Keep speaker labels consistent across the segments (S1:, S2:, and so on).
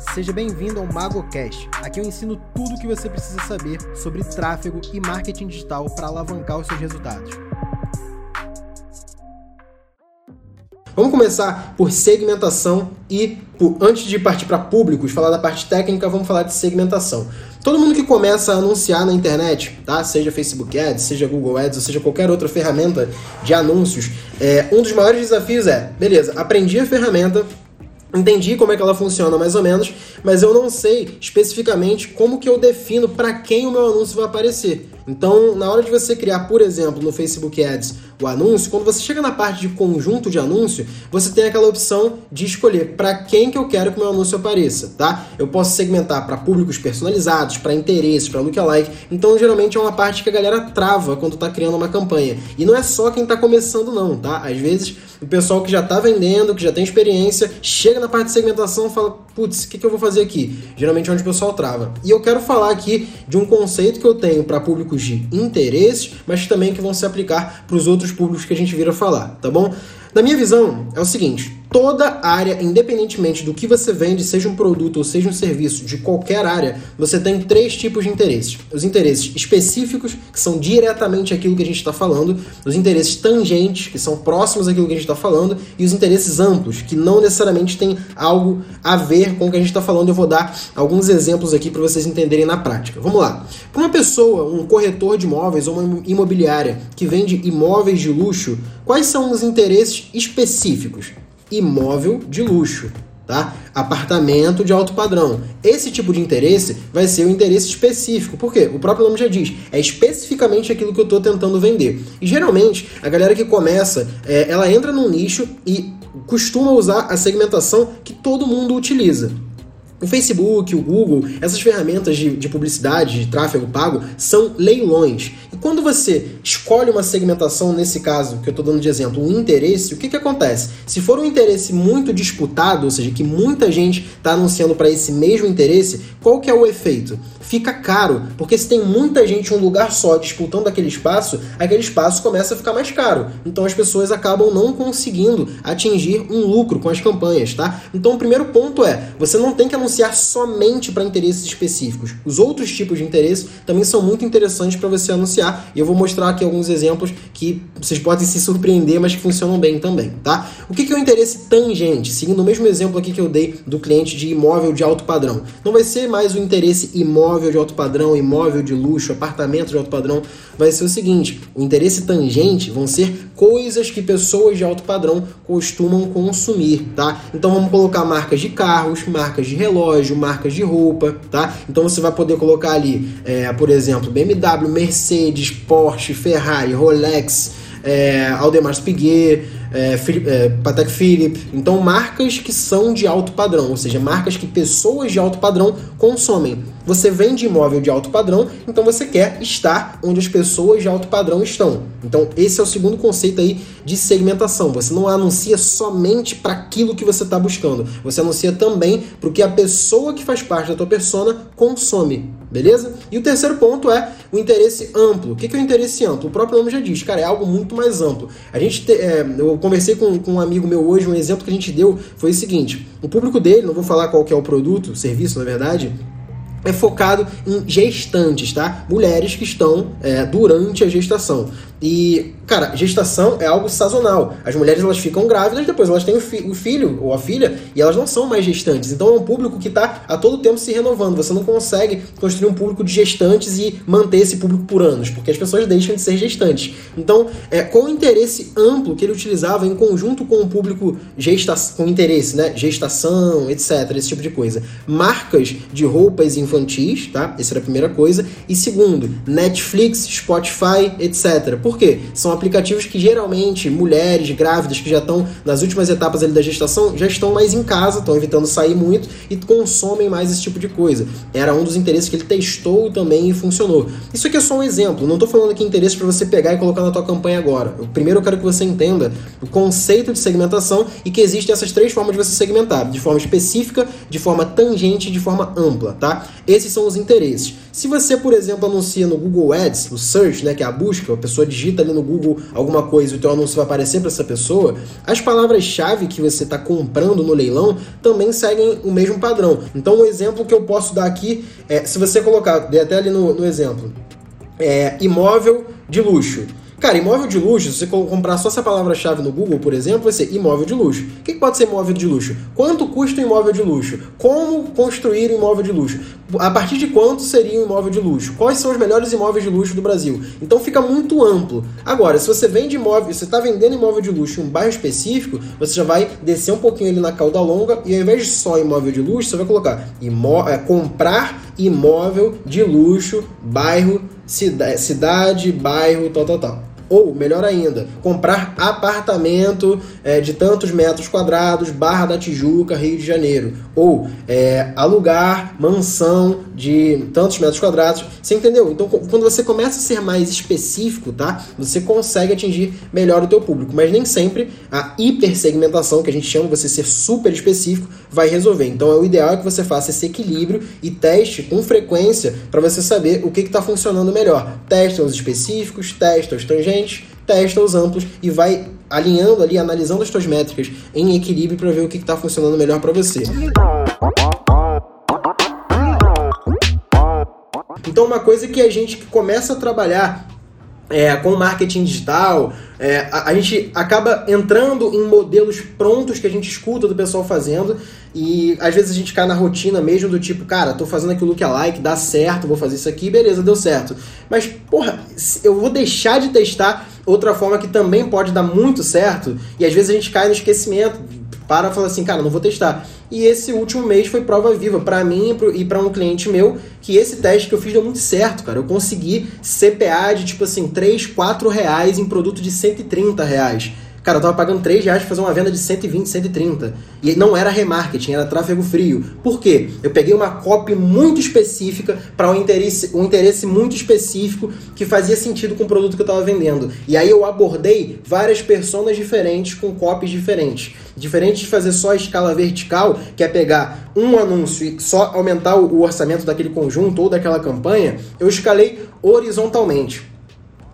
S1: Seja bem-vindo ao MagoCast. Aqui eu ensino tudo o que você precisa saber sobre tráfego e marketing digital para alavancar os seus resultados. Vamos começar por segmentação e, por, antes de partir para públicos, falar da parte técnica, vamos falar de segmentação. Todo mundo que começa a anunciar na internet, tá? Seja Facebook Ads, seja Google Ads, ou seja qualquer outra ferramenta de anúncios, é, um dos maiores desafios é, beleza, aprendi a ferramenta, Entendi como é que ela funciona mais ou menos, mas eu não sei especificamente como que eu defino para quem o meu anúncio vai aparecer. Então, na hora de você criar, por exemplo, no Facebook Ads o anúncio, quando você chega na parte de conjunto de anúncio, você tem aquela opção de escolher para quem que eu quero que meu anúncio apareça, tá? Eu posso segmentar para públicos personalizados, para interesses, para lookalike. Então, geralmente é uma parte que a galera trava quando está criando uma campanha. E não é só quem está começando não, tá? Às vezes o pessoal que já está vendendo, que já tem experiência, chega na parte de segmentação e fala, putz, o que, que eu vou fazer aqui? Geralmente é onde o pessoal trava. E eu quero falar aqui de um conceito que eu tenho para públicos de interesses, mas também que vão se aplicar para os outros públicos que a gente vira falar, tá bom? Na minha visão, é o seguinte: toda área, independentemente do que você vende, seja um produto ou seja um serviço de qualquer área, você tem três tipos de interesses. Os interesses específicos, que são diretamente aquilo que a gente está falando, os interesses tangentes, que são próximos àquilo que a gente está falando, e os interesses amplos, que não necessariamente têm algo a ver com o que a gente está falando. Eu vou dar alguns exemplos aqui para vocês entenderem na prática. Vamos lá. Para uma pessoa, um corretor de imóveis ou uma imobiliária que vende imóveis de luxo, quais são os interesses específicos? Imóvel de luxo, tá? Apartamento de alto padrão. Esse tipo de interesse vai ser o interesse específico. Por quê? O próprio nome já diz. É especificamente aquilo que eu estou tentando vender. E geralmente, a galera que começa, é, ela entra num nicho e costuma usar a segmentação que todo mundo utiliza. O Facebook, o Google, essas ferramentas de, de, publicidade, de tráfego pago, são leilões. E quando você escolhe uma segmentação, nesse caso que eu estou dando de exemplo, um interesse, o que, que acontece? Se for um interesse muito disputado, ou seja, que muita gente está anunciando para esse mesmo interesse, qual que é o efeito? Fica caro, porque se tem muita gente em um lugar só disputando aquele espaço, aquele espaço começa a ficar mais caro. Então as pessoas acabam não conseguindo atingir um lucro com as campanhas, tá? Então o primeiro ponto é, você não tem que anunciar anunciar somente para interesses específicos. Os outros tipos de interesse também são muito interessantes para você anunciar e eu vou mostrar aqui alguns exemplos que vocês podem se surpreender, mas que funcionam bem também, tá? O que é o interesse tangente? Seguindo o mesmo exemplo aqui que eu dei do cliente de imóvel de alto padrão. Não vai ser mais o interesse imóvel de alto padrão, imóvel de luxo, apartamento de alto padrão. Vai ser o seguinte: o interesse tangente vão ser coisas que pessoas de alto padrão costumam consumir, tá? Então vamos colocar marcas de carros, marcas de relógio relógio, marcas de roupa, tá? Então você vai poder colocar ali, é, por exemplo, BMW, Mercedes, Porsche, Ferrari, Rolex, é, Aldemar Piguet, é, é, Patek Philippe. Então, marcas que são de alto padrão, ou seja, marcas que pessoas de alto padrão consomem. Você vende imóvel de alto padrão, então você quer estar onde as pessoas de alto padrão estão. Então, esse é o segundo conceito aí de segmentação. Você não anuncia somente para aquilo que você está buscando. Você anuncia também para o que a pessoa que faz parte da tua persona consome. Beleza? E o terceiro ponto é o interesse amplo. O que é o interesse amplo? O próprio nome já diz, cara, é algo muito mais amplo. A gente te, é, eu conversei com, com um amigo meu hoje, um exemplo que a gente deu foi o seguinte: o público dele, não vou falar qual que é o produto, serviço, na verdade, é focado em gestantes, tá? Mulheres que estão é, durante a gestação. E, cara, gestação é algo sazonal. As mulheres elas ficam grávidas, depois elas têm o, fi o filho ou a filha e elas não são mais gestantes. Então é um público que está a todo tempo se renovando. Você não consegue construir um público de gestantes e manter esse público por anos, porque as pessoas deixam de ser gestantes. Então, é, com o interesse amplo que ele utilizava em conjunto com o público gesta com interesse, né? Gestação, etc., esse tipo de coisa. Marcas de roupas infantis, tá? Essa era a primeira coisa. E segundo, Netflix, Spotify, etc. Por quê? São aplicativos que geralmente mulheres grávidas que já estão nas últimas etapas da gestação já estão mais em casa, estão evitando sair muito e consomem mais esse tipo de coisa. Era um dos interesses que ele testou também e funcionou. Isso aqui é só um exemplo, não estou falando aqui interesse para você pegar e colocar na tua campanha agora. Primeiro eu quero que você entenda o conceito de segmentação e que existem essas três formas de você segmentar, de forma específica, de forma tangente e de forma ampla, tá? Esses são os interesses. Se você, por exemplo, anuncia no Google Ads, no search, né, que é a busca, a pessoa digita ali no Google alguma coisa e o teu anúncio vai aparecer para essa pessoa, as palavras-chave que você está comprando no leilão também seguem o mesmo padrão. Então, um exemplo que eu posso dar aqui é, se você colocar, dei até ali no, no exemplo, é, imóvel de luxo. Cara, imóvel de luxo, se você comprar só essa palavra-chave no Google, por exemplo, vai ser imóvel de luxo. O que pode ser imóvel de luxo? Quanto custa um imóvel de luxo? Como construir um imóvel de luxo? A partir de quanto seria um imóvel de luxo? Quais são os melhores imóveis de luxo do Brasil? Então fica muito amplo. Agora, se você vende imóvel, você está vendendo imóvel de luxo em um bairro específico, você já vai descer um pouquinho ali na cauda longa e ao invés de só imóvel de luxo, você vai colocar imó é, comprar imóvel de luxo, bairro, cida cidade, bairro, tal, tal, tal. Ou, melhor ainda, comprar apartamento é, de tantos metros quadrados, Barra da Tijuca, Rio de Janeiro. Ou é, alugar mansão de tantos metros quadrados. Você entendeu? Então, quando você começa a ser mais específico, tá? Você consegue atingir melhor o teu público. Mas nem sempre a hipersegmentação, que a gente chama você ser super específico, vai resolver. Então, o ideal é que você faça esse equilíbrio e teste com frequência para você saber o que está funcionando melhor. Testa os específicos, testa os tangentes testa os amplos e vai alinhando ali, analisando as suas métricas em equilíbrio para ver o que está funcionando melhor para você. Então, uma coisa que a gente que começa a trabalhar é, com marketing digital, é, a, a, gente acaba entrando em modelos prontos que a gente escuta do pessoal fazendo e às vezes a gente cai na rotina mesmo do tipo, cara, tô fazendo aqui o lookalike, dá certo, vou fazer isso aqui, beleza, deu certo. Mas, porra, eu vou deixar de testar outra forma que também pode dar muito certo e às vezes a gente cai no esquecimento, para e fala assim, cara, não vou testar. E esse último mês foi prova viva para mim e para um cliente meu, que esse teste que eu fiz deu muito certo, cara. Eu consegui CPA de tipo assim, 3, 4 reais em produto de 130 reais. Cara, eu tava pagando 3 reais pra fazer uma venda de 120, 130. E não era remarketing, era tráfego frio. Por quê? Eu peguei uma copy muito específica para um interesse, um interesse muito específico que fazia sentido com o produto que eu tava vendendo. E aí eu abordei várias personas diferentes com copies diferentes. Diferente de fazer só a escala vertical, que é pegar um anúncio e só aumentar o orçamento daquele conjunto ou daquela campanha, eu escalei horizontalmente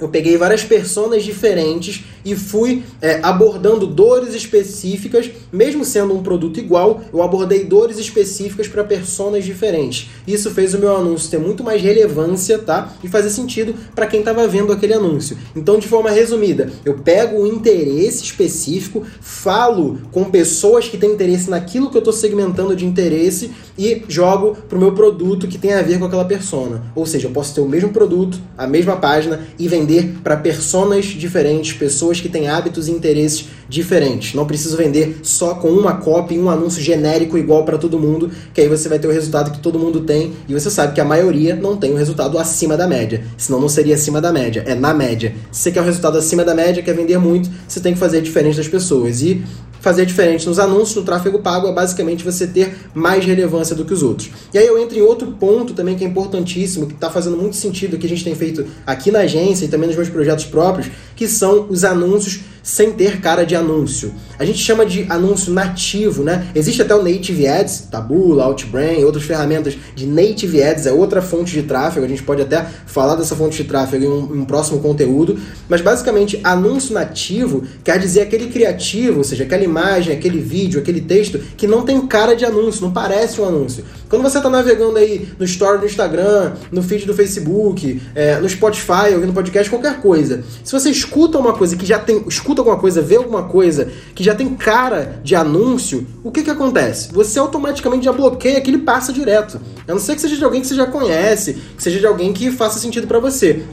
S1: eu peguei várias personas diferentes e fui é, abordando dores específicas, mesmo sendo um produto igual, eu abordei dores específicas para personas diferentes. Isso fez o meu anúncio ter muito mais relevância, tá? E fazer sentido para quem estava vendo aquele anúncio. Então, de forma resumida, eu pego o interesse específico, falo com pessoas que têm interesse naquilo que eu estou segmentando de interesse e jogo para o meu produto que tem a ver com aquela persona. Ou seja, eu posso ter o mesmo produto, a mesma página e vender vender para personas diferentes, pessoas que têm hábitos e interesses diferentes. Não preciso vender só com uma e um anúncio genérico igual para todo mundo, que aí você vai ter o resultado que todo mundo tem e você sabe que a maioria não tem o resultado acima da média. Senão não seria acima da média, é na média. Se você quer o resultado acima da média, quer vender muito, você tem que fazer diferente das pessoas. E fazer diferente nos anúncios, no tráfego pago, é basicamente você ter mais relevância do que os outros. E aí eu entro em outro ponto também que é importantíssimo, que está fazendo muito sentido, que a gente tem feito aqui na agência e também nos meus projetos próprios, que são os anúncios sem ter cara de anúncio. A gente chama de anúncio nativo, né? Existe até o Native Ads, Taboola, Outbrain, outras ferramentas de Native Ads, é outra fonte de tráfego, a gente pode até falar dessa fonte de tráfego em um, em um próximo conteúdo, mas basicamente anúncio nativo quer dizer aquele criativo, ou seja, aquela imagem, aquele vídeo, aquele texto que não tem cara de anúncio, não parece um anúncio. Quando você está navegando aí no story do Instagram, no feed do Facebook, é, no Spotify, ouvindo podcast, qualquer coisa, se você escuta uma coisa que já tem, escuta alguma coisa, vê alguma coisa que já tem cara de anúncio, o que que acontece? Você automaticamente já bloqueia aquele passa direto. A não ser que seja de alguém que você já conhece, que seja de alguém que faça sentido para você.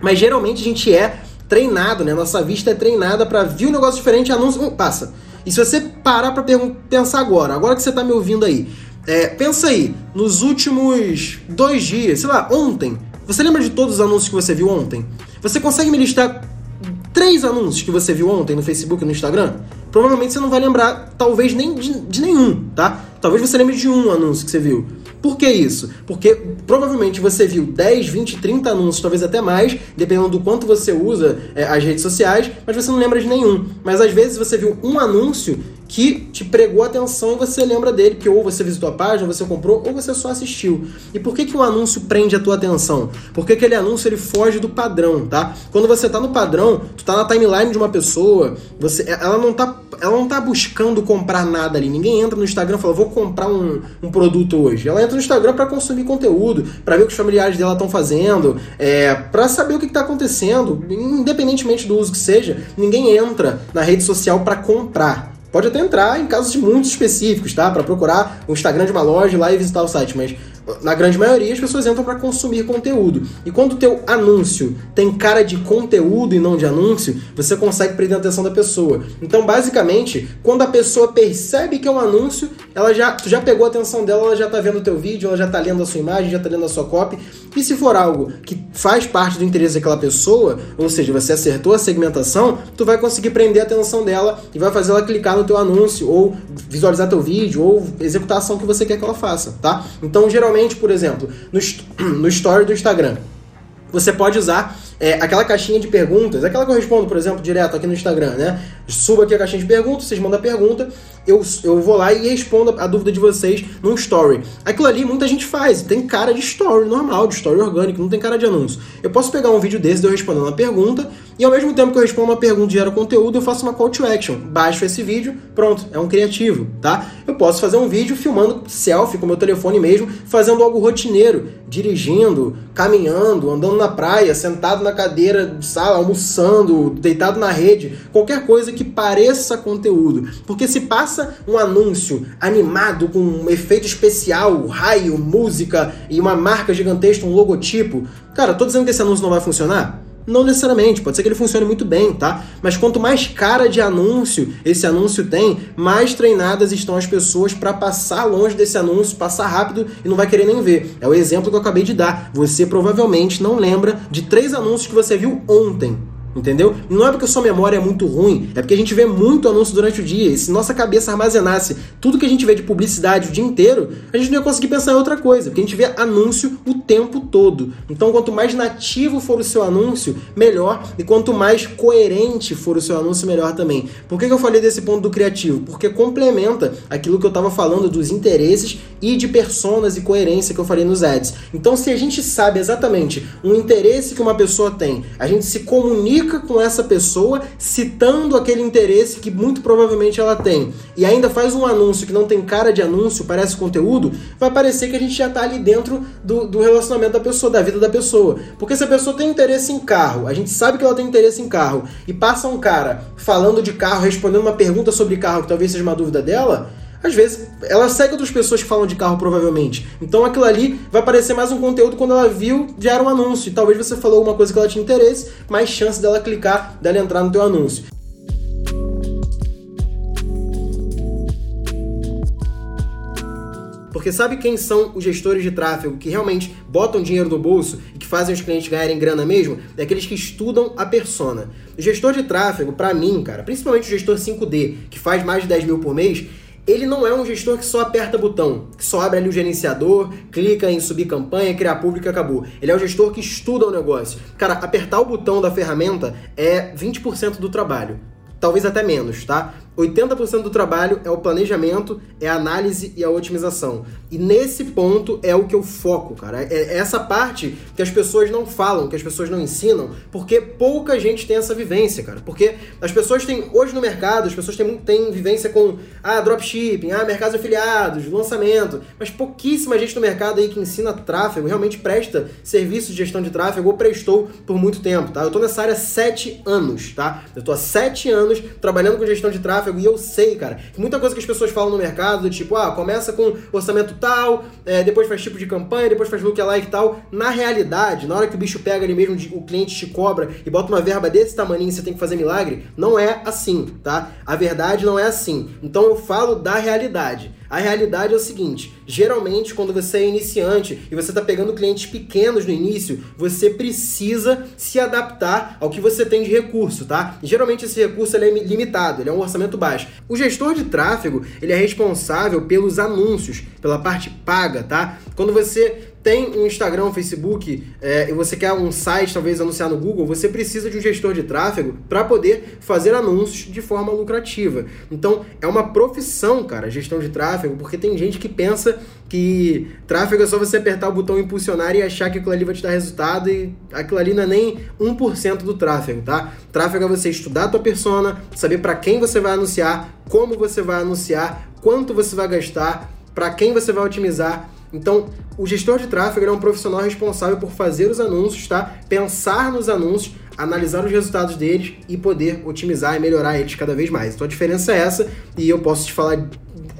S1: Mas geralmente a gente é treinado, né? Nossa vista é treinada para ver um negócio diferente, anúncio, um, passa. E se você parar para pensar agora, agora que você tá me ouvindo aí, é, pensa aí, nos últimos dois dias, sei lá, ontem, você lembra de todos os anúncios que você viu ontem? Você consegue me listar três anúncios que você viu ontem no Facebook e no Instagram, provavelmente você não vai lembrar, talvez nem de, de, nenhum, tá? Talvez você lembre de um anúncio que você viu. Por que isso? Porque provavelmente você viu 10, 20, 30 anúncios, talvez até mais, dependendo do quanto você usa é, as redes sociais, mas você não lembra de nenhum. Mas às vezes você viu um anúncio que te pregou atenção e você lembra dele, que ou você visitou a página, você comprou, ou você só assistiu. E por que, que um anúncio prende a tua atenção? Porque aquele anúncio ele foge do padrão, tá? Quando você tá no padrão, tu tá na timeline de uma pessoa, você, ela não tá, ela não tá buscando comprar nada ali. Ninguém entra no Instagram e fala, vou comprar um, um produto hoje. Ela entra no Instagram para consumir conteúdo, para ver o que os familiares dela estão fazendo, é, para saber o que, que tá acontecendo, independentemente do uso que seja. Ninguém entra na rede social para comprar. Pode até entrar em casos muito específicos, tá? Para procurar o Instagram de uma loja lá e visitar o site, mas na grande maioria, as pessoas entram para consumir conteúdo. E quando o teu anúncio tem cara de conteúdo e não de anúncio, você consegue prender a atenção da pessoa. Então, basicamente, quando a pessoa percebe que é um anúncio, ela já, já pegou a atenção dela, ela já está vendo o teu vídeo, ela já está lendo a sua imagem, já está lendo a sua copy. E se for algo que faz parte do interesse daquela pessoa, ou seja, você acertou a segmentação, tu vai conseguir prender a atenção dela e vai fazer ela clicar no teu anúncio, ou visualizar teu vídeo, ou executar a ação que você quer que ela faça, tá? Então, geralmente por exemplo, no, no story do Instagram, você pode usar é, aquela caixinha de perguntas, aquela que eu respondo, por exemplo, direto aqui no Instagram, né? Suba aqui a caixinha de perguntas, vocês mandam a pergunta, eu, eu vou lá e respondo a dúvida de vocês num story. Aquilo ali muita gente faz, tem cara de story normal, de story orgânico, não tem cara de anúncio. Eu posso pegar um vídeo desse de eu respondendo uma pergunta e ao mesmo tempo que eu respondo uma pergunta e gero conteúdo, eu faço uma call to action. Baixo esse vídeo, pronto, é um criativo, tá? Eu posso fazer um vídeo filmando selfie com meu telefone mesmo, fazendo algo rotineiro, dirigindo, caminhando, andando na praia, sentado na cadeira de sala, almoçando, deitado na rede, qualquer coisa que pareça conteúdo. Porque se passa um anúncio animado com um efeito especial, raio, música e uma marca gigantesca, um logotipo, cara, tô dizendo que esse anúncio não vai funcionar? Não necessariamente, pode ser que ele funcione muito bem, tá? Mas quanto mais cara de anúncio esse anúncio tem, mais treinadas estão as pessoas para passar longe desse anúncio, passar rápido e não vai querer nem ver. É o exemplo que eu acabei de dar. Você provavelmente não lembra de três anúncios que você viu ontem Entendeu? Não é porque sua memória é muito ruim, é porque a gente vê muito anúncio durante o dia. E se nossa cabeça armazenasse tudo que a gente vê de publicidade o dia inteiro, a gente não ia conseguir pensar em outra coisa, porque a gente vê anúncio o tempo todo. Então, quanto mais nativo for o seu anúncio, melhor. E quanto mais coerente for o seu anúncio, melhor também. Por que, que eu falei desse ponto do criativo? Porque complementa aquilo que eu estava falando dos interesses e de personas e coerência que eu falei nos ads. Então, se a gente sabe exatamente um interesse que uma pessoa tem, a gente se comunica comunica com essa pessoa citando aquele interesse que muito provavelmente ela tem e ainda faz um anúncio que não tem cara de anúncio, parece conteúdo, vai parecer que a gente já está ali dentro do, do relacionamento da pessoa, da vida da pessoa. Porque se a pessoa tem interesse em carro, a gente sabe que ela tem interesse em carro, e passa um cara falando de carro, respondendo uma pergunta sobre carro que talvez seja uma dúvida dela, às vezes ela segue outras pessoas que falam de carro, provavelmente. Então aquilo ali vai parecer mais um conteúdo quando ela viu, já era um anúncio. E talvez você falou alguma coisa que ela tinha interesse, mais chance dela clicar, dela entrar no teu anúncio. Porque sabe quem são os gestores de tráfego que realmente botam dinheiro no bolso e que fazem os clientes ganharem grana mesmo? É aqueles que estudam a persona. O gestor de tráfego, para mim, cara, principalmente o gestor 5D, que faz mais de 10 mil por mês, ele não é um gestor que só aperta botão, que só abre ali o gerenciador, clica em subir campanha, criar público e acabou. Ele é um gestor que estuda o negócio. Cara, apertar o botão da ferramenta é 20% do trabalho. Talvez até menos, tá? 80% do trabalho é o planejamento, é a análise e a otimização. E nesse ponto é o que eu foco, cara. É, é essa parte que as pessoas não falam, que as pessoas não ensinam, porque pouca gente tem essa vivência, cara. Porque as pessoas têm, hoje no mercado, as pessoas têm, têm vivência com, ah, dropshipping, ah, mercados afiliados, lançamento, mas pouquíssima gente no mercado aí que ensina tráfego, realmente presta serviço de gestão de tráfego ou prestou por muito tempo, tá? Eu tô nessa área há 7 anos, tá? Eu tô há 7 anos trabalhando com gestão de tráfego tráfego. E eu sei, cara, muita coisa que as pessoas falam no mercado, do tipo, ah, começa com orçamento tal, é, depois faz tipo de campanha, depois faz lookalike e tal. Na realidade, na hora que o bicho pega ali mesmo, o cliente te cobra e bota uma verba desse tamanho e você tem que fazer milagre, não é assim, tá? A verdade não é assim. Então eu falo da realidade. A realidade é o seguinte: geralmente, quando você é iniciante e você está pegando clientes pequenos no início, você precisa se adaptar ao que você tem de recurso, tá? Geralmente esse recurso é limitado, ele é um orçamento baixo. O gestor de tráfego ele é responsável pelos anúncios, pela parte paga, tá? Quando você tem um Instagram, um Facebook, é, e você quer um site, talvez anunciar no Google, você precisa de um gestor de tráfego para poder fazer anúncios de forma lucrativa. Então, é uma profissão, cara, gestão de tráfego, porque tem gente que pensa que tráfego é só você apertar o botão impulsionar e achar que aquilo ali vai te dar resultado e aquilo ali não é nem 1% do tráfego, tá? Tráfego é você estudar a tua persona, saber para quem você vai anunciar, como você vai anunciar, quanto você vai gastar, para quem você vai otimizar então, o gestor de tráfego é um profissional responsável por fazer os anúncios, tá? Pensar nos anúncios, analisar os resultados deles e poder otimizar e melhorar eles cada vez mais. Então a diferença é essa e eu posso te falar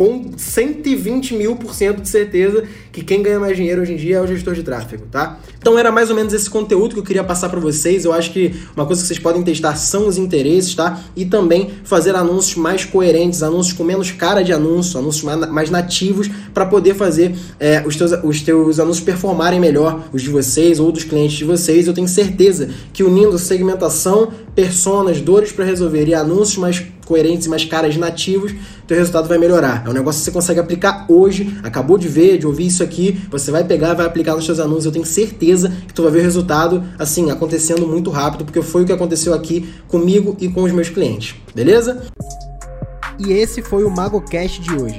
S1: com 120 mil por cento de certeza que quem ganha mais dinheiro hoje em dia é o gestor de tráfego, tá? Então era mais ou menos esse conteúdo que eu queria passar para vocês. Eu acho que uma coisa que vocês podem testar são os interesses, tá? E também fazer anúncios mais coerentes, anúncios com menos cara de anúncio, anúncios mais nativos, para poder fazer é, os, teus, os teus anúncios performarem melhor, os de vocês ou dos clientes de vocês. Eu tenho certeza que unindo segmentação, personas, dores para resolver e anúncios mais coerentes e mais caras nativos, teu resultado vai melhorar. É um negócio que você consegue aplicar hoje, acabou de ver, de ouvir isso aqui, você vai pegar, vai aplicar nos seus anúncios, eu tenho certeza que tu vai ver o resultado, assim, acontecendo muito rápido, porque foi o que aconteceu aqui comigo e com os meus clientes, beleza? E esse foi o MagoCast de hoje.